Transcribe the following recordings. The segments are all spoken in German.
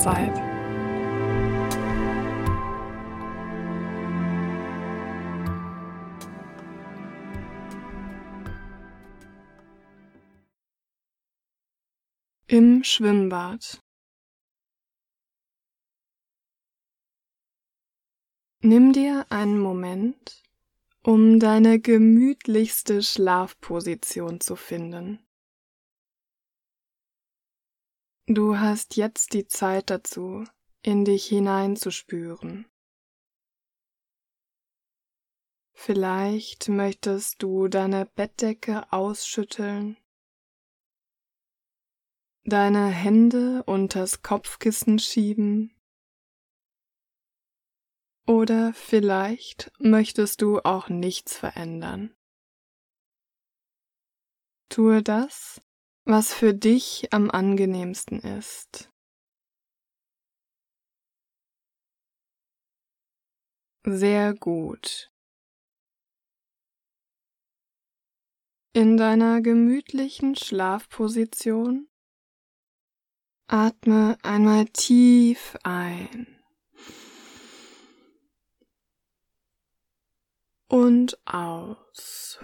Zeit. Im Schwimmbad. Nimm dir einen Moment, um deine gemütlichste Schlafposition zu finden. Du hast jetzt die Zeit dazu, in dich hineinzuspüren. Vielleicht möchtest du deine Bettdecke ausschütteln, deine Hände unters Kopfkissen schieben oder vielleicht möchtest du auch nichts verändern. Tue das, was für dich am angenehmsten ist. Sehr gut. In deiner gemütlichen Schlafposition atme einmal tief ein. und aus.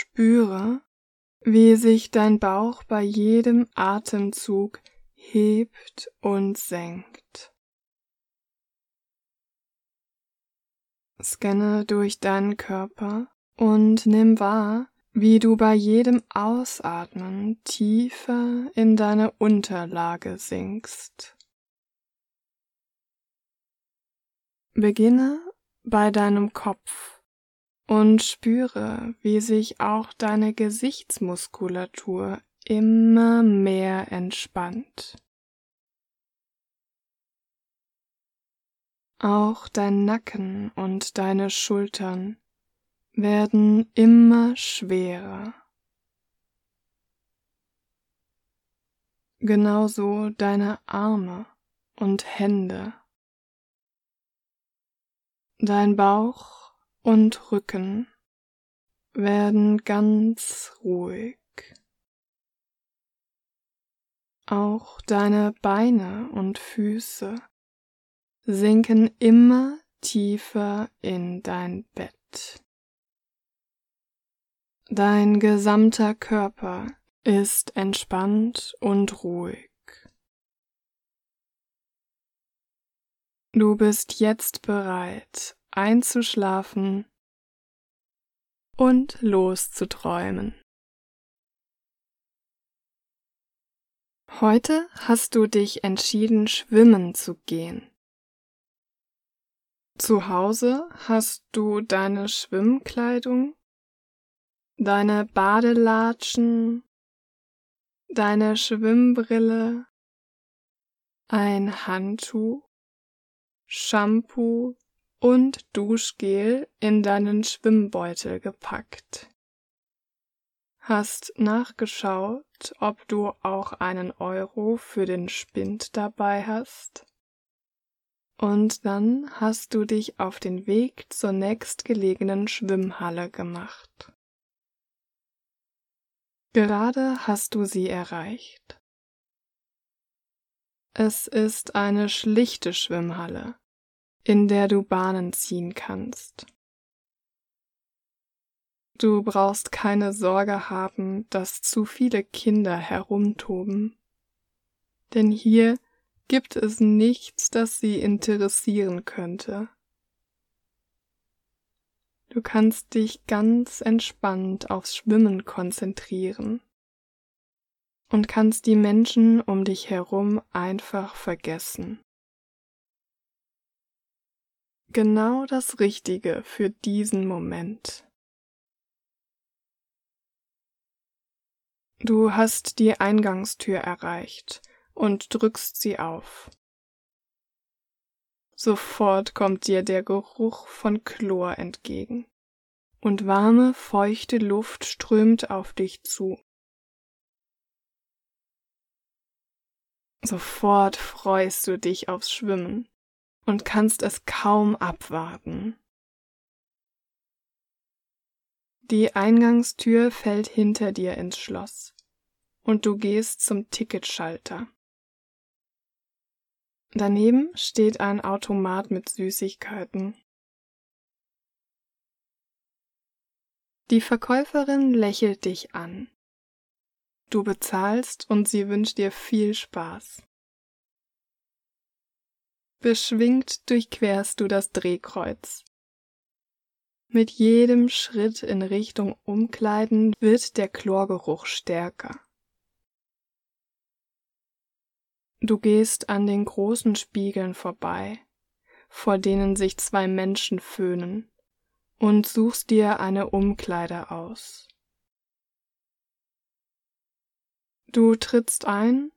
Spüre, wie sich dein Bauch bei jedem Atemzug hebt und senkt. Scanne durch deinen Körper und nimm wahr, wie du bei jedem Ausatmen tiefer in deine Unterlage sinkst. Beginne bei deinem Kopf und spüre, wie sich auch deine Gesichtsmuskulatur immer mehr entspannt. Auch dein Nacken und deine Schultern werden immer schwerer. Genauso deine Arme und Hände. Dein Bauch und Rücken werden ganz ruhig. Auch deine Beine und Füße sinken immer tiefer in dein Bett. Dein gesamter Körper ist entspannt und ruhig. Du bist jetzt bereit, einzuschlafen und loszuträumen. Heute hast du dich entschieden, schwimmen zu gehen. Zu Hause hast du deine Schwimmkleidung, deine Badelatschen, deine Schwimmbrille, ein Handtuch Shampoo und Duschgel in deinen Schwimmbeutel gepackt. Hast nachgeschaut, ob du auch einen Euro für den Spind dabei hast? Und dann hast du dich auf den Weg zur nächstgelegenen Schwimmhalle gemacht. Gerade hast du sie erreicht. Es ist eine schlichte Schwimmhalle, in der du Bahnen ziehen kannst. Du brauchst keine Sorge haben, dass zu viele Kinder herumtoben, denn hier gibt es nichts, das sie interessieren könnte. Du kannst dich ganz entspannt aufs Schwimmen konzentrieren und kannst die Menschen um dich herum einfach vergessen. Genau das Richtige für diesen Moment. Du hast die Eingangstür erreicht und drückst sie auf. Sofort kommt dir der Geruch von Chlor entgegen, und warme, feuchte Luft strömt auf dich zu. Sofort freust du dich aufs Schwimmen und kannst es kaum abwarten. Die Eingangstür fällt hinter dir ins Schloss und du gehst zum Ticketschalter. Daneben steht ein Automat mit Süßigkeiten. Die Verkäuferin lächelt dich an. Du bezahlst und sie wünscht dir viel Spaß. Beschwingt durchquerst du das Drehkreuz. Mit jedem Schritt in Richtung Umkleiden wird der Chlorgeruch stärker. Du gehst an den großen Spiegeln vorbei, vor denen sich zwei Menschen föhnen, und suchst dir eine Umkleide aus. Du trittst ein,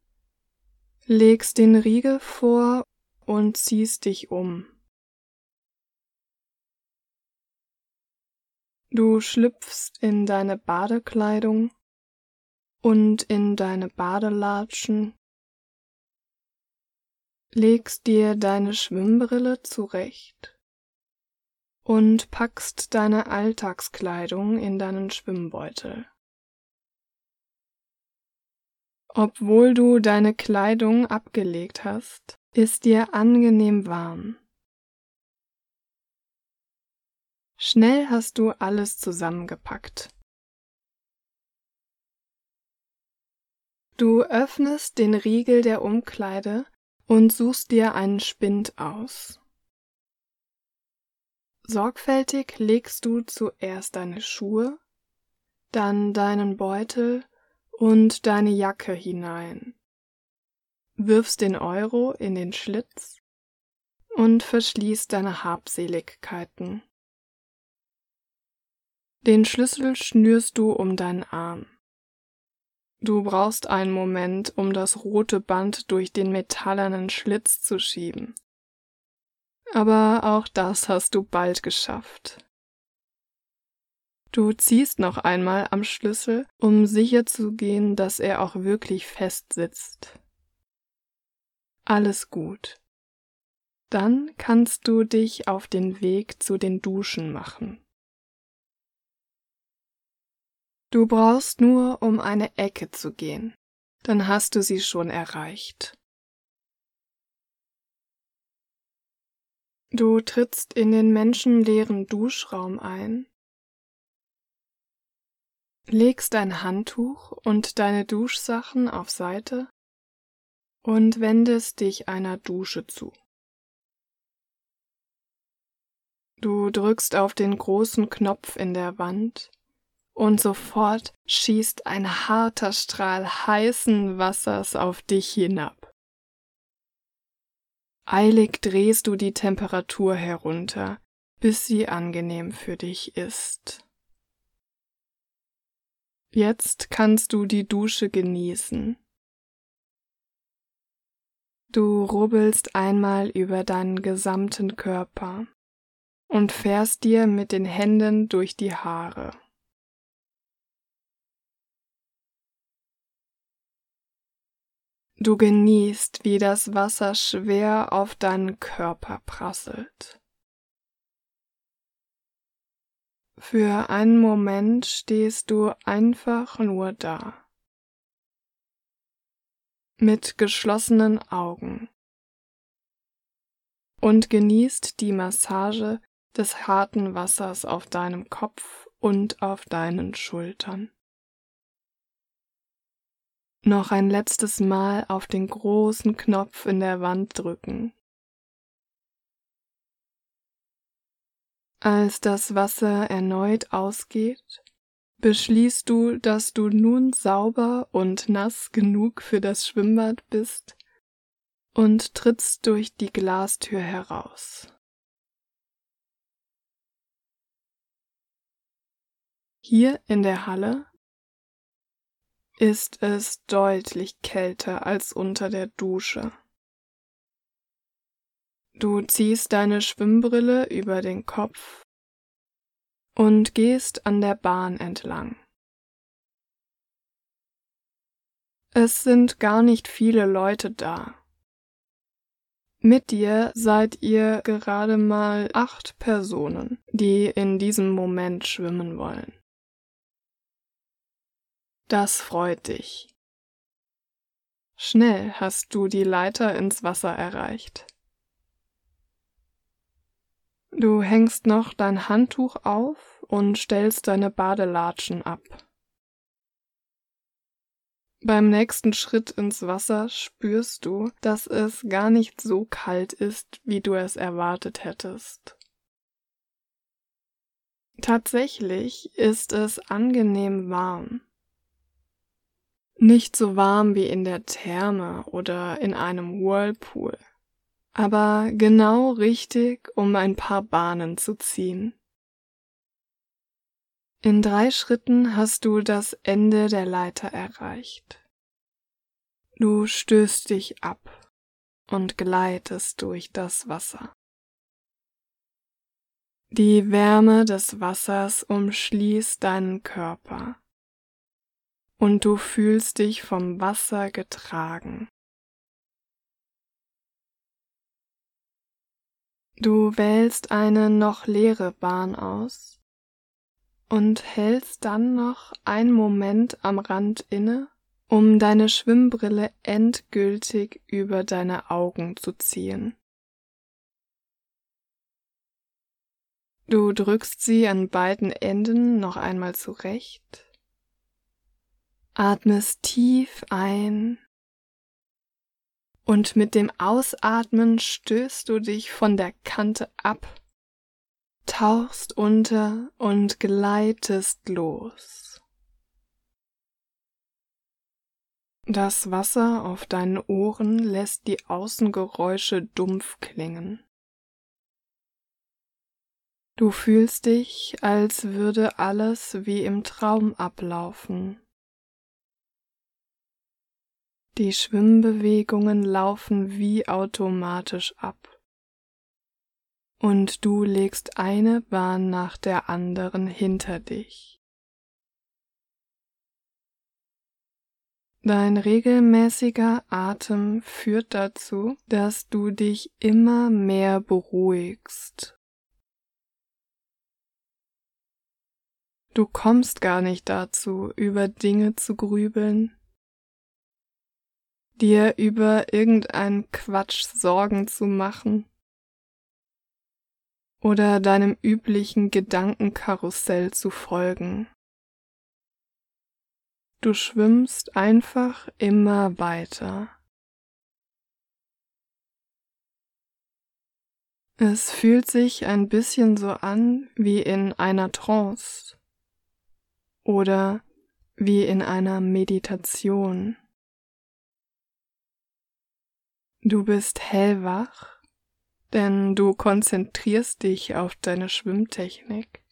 legst den Riegel vor und ziehst dich um. Du schlüpfst in deine Badekleidung und in deine Badelatschen, legst dir deine Schwimmbrille zurecht und packst deine Alltagskleidung in deinen Schwimmbeutel. Obwohl du deine Kleidung abgelegt hast, ist dir angenehm warm. Schnell hast du alles zusammengepackt. Du öffnest den Riegel der Umkleide und suchst dir einen Spind aus. Sorgfältig legst du zuerst deine Schuhe, dann deinen Beutel und deine Jacke hinein, wirfst den Euro in den Schlitz und verschließt deine Habseligkeiten. Den Schlüssel schnürst du um deinen Arm. Du brauchst einen Moment, um das rote Band durch den metallenen Schlitz zu schieben. Aber auch das hast du bald geschafft. Du ziehst noch einmal am Schlüssel, um sicher zu gehen, dass er auch wirklich fest sitzt. Alles gut. Dann kannst du dich auf den Weg zu den Duschen machen. Du brauchst nur um eine Ecke zu gehen, dann hast du sie schon erreicht. Du trittst in den menschenleeren Duschraum ein legst dein Handtuch und deine Duschsachen auf Seite und wendest dich einer Dusche zu. Du drückst auf den großen Knopf in der Wand und sofort schießt ein harter Strahl heißen Wassers auf dich hinab. Eilig drehst du die Temperatur herunter, bis sie angenehm für dich ist. Jetzt kannst du die Dusche genießen. Du rubbelst einmal über deinen gesamten Körper und fährst dir mit den Händen durch die Haare. Du genießt, wie das Wasser schwer auf deinen Körper prasselt. Für einen Moment stehst du einfach nur da. Mit geschlossenen Augen. Und genießt die Massage des harten Wassers auf deinem Kopf und auf deinen Schultern. Noch ein letztes Mal auf den großen Knopf in der Wand drücken Als das Wasser erneut ausgeht, beschließt du, dass du nun sauber und nass genug für das Schwimmbad bist und trittst durch die Glastür heraus. Hier in der Halle ist es deutlich kälter als unter der Dusche. Du ziehst deine Schwimmbrille über den Kopf und gehst an der Bahn entlang. Es sind gar nicht viele Leute da. Mit dir seid ihr gerade mal acht Personen, die in diesem Moment schwimmen wollen. Das freut dich. Schnell hast du die Leiter ins Wasser erreicht. Du hängst noch dein Handtuch auf und stellst deine Badelatschen ab. Beim nächsten Schritt ins Wasser spürst du, dass es gar nicht so kalt ist, wie du es erwartet hättest. Tatsächlich ist es angenehm warm. Nicht so warm wie in der Therme oder in einem Whirlpool, aber genau richtig, um ein paar Bahnen zu ziehen. In drei Schritten hast du das Ende der Leiter erreicht. Du stößt dich ab und gleitest durch das Wasser. Die Wärme des Wassers umschließt deinen Körper und du fühlst dich vom Wasser getragen. Du wählst eine noch leere Bahn aus und hältst dann noch einen Moment am Rand inne, um deine Schwimmbrille endgültig über deine Augen zu ziehen. Du drückst sie an beiden Enden noch einmal zurecht, atmest tief ein und mit dem Ausatmen stößt du dich von der Kante ab tauchst unter und gleitest los. Das Wasser auf deinen Ohren lässt die Außengeräusche dumpf klingen. Du fühlst dich, als würde alles wie im Traum ablaufen. Die Schwimmbewegungen laufen wie automatisch ab und du legst eine Bahn nach der anderen hinter dich. Dein regelmäßiger Atem führt dazu, dass du dich immer mehr beruhigst. Du kommst gar nicht dazu, über Dinge zu grübeln, dir über irgendeinen Quatsch Sorgen zu machen oder deinem üblichen Gedankenkarussell zu folgen. Du schwimmst einfach immer weiter. Es fühlt sich ein bisschen so an wie in einer Trance oder wie in einer Meditation. Du bist hellwach denn du konzentrierst dich auf deine Schwimmtechnik.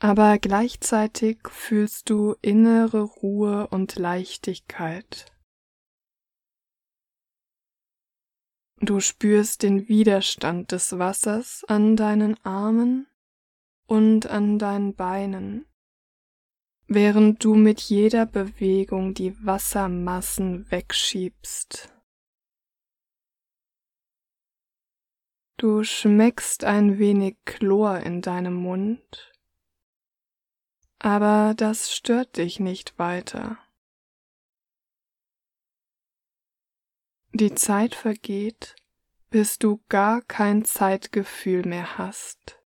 Aber gleichzeitig fühlst du innere Ruhe und Leichtigkeit. Du spürst den Widerstand des Wassers an deinen Armen und an deinen Beinen, während du mit jeder Bewegung die Wassermassen wegschiebst. Du schmeckst ein wenig Chlor in deinem Mund, aber das stört dich nicht weiter. Die Zeit vergeht, bis du gar kein Zeitgefühl mehr hast.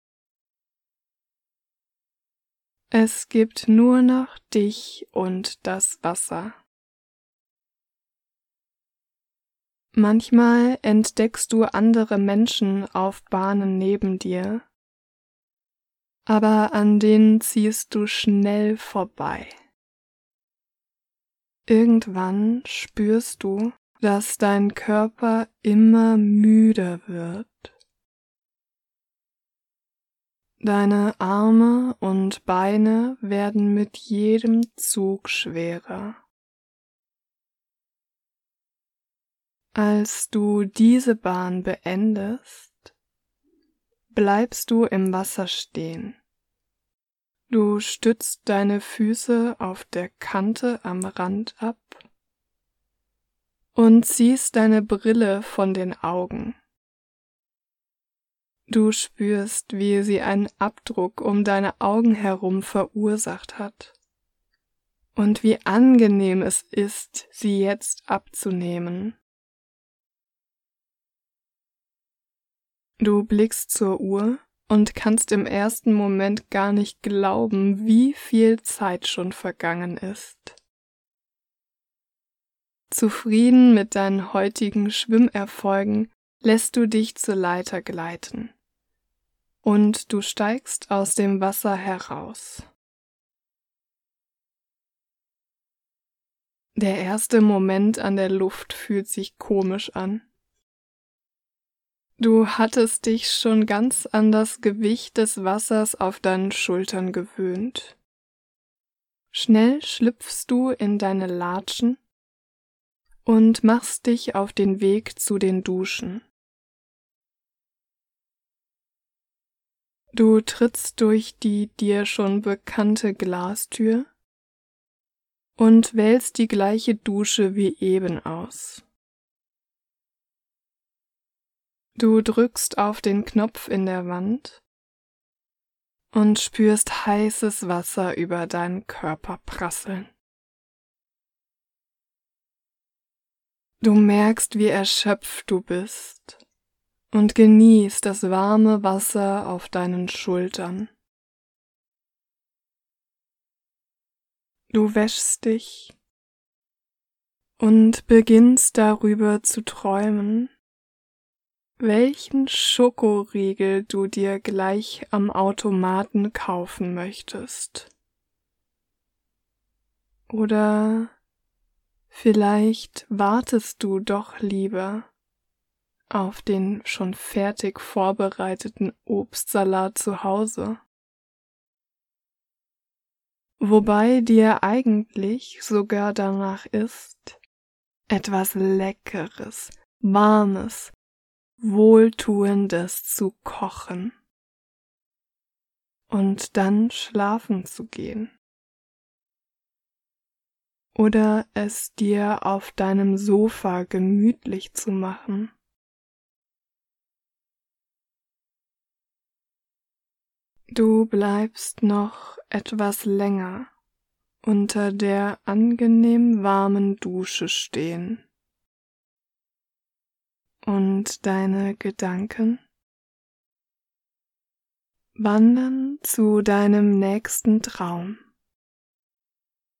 Es gibt nur noch dich und das Wasser. Manchmal entdeckst du andere Menschen auf Bahnen neben dir, aber an denen ziehst du schnell vorbei. Irgendwann spürst du, dass dein Körper immer müder wird. Deine Arme und Beine werden mit jedem Zug schwerer. Als du diese Bahn beendest, bleibst du im Wasser stehen. Du stützt deine Füße auf der Kante am Rand ab und ziehst deine Brille von den Augen. Du spürst, wie sie einen Abdruck um deine Augen herum verursacht hat. und wie angenehm es ist, sie jetzt abzunehmen. Du blickst zur Uhr und kannst im ersten Moment gar nicht glauben, wie viel Zeit schon vergangen ist. Zufrieden mit deinen heutigen Schwimmerfolgen lässt du dich zur Leiter gleiten und du steigst aus dem Wasser heraus. Der erste Moment an der Luft fühlt sich komisch an. Du hattest dich schon ganz an das Gewicht des Wassers auf deinen Schultern gewöhnt. Schnell schlüpfst du in deine Latschen und machst dich auf den Weg zu den Duschen. Du trittst durch die dir schon bekannte Glastür und wählst die gleiche Dusche wie eben aus. Du drückst auf den Knopf in der Wand und spürst heißes Wasser über deinen Körper prasseln. Du merkst, wie erschöpft du bist und genießt das warme Wasser auf deinen Schultern. Du wäschst dich und beginnst darüber zu träumen, welchen Schokoriegel du dir gleich am Automaten kaufen möchtest. Oder vielleicht wartest du doch lieber auf den schon fertig vorbereiteten Obstsalat zu Hause wobei dir eigentlich sogar danach ist, etwas Leckeres, Warmes, Wohltuendes zu kochen und dann schlafen zu gehen. Oder es dir auf deinem Sofa gemütlich zu machen. Du bleibst noch etwas länger unter der angenehm warmen Dusche stehen. Und deine Gedanken wandern zu deinem nächsten Traum.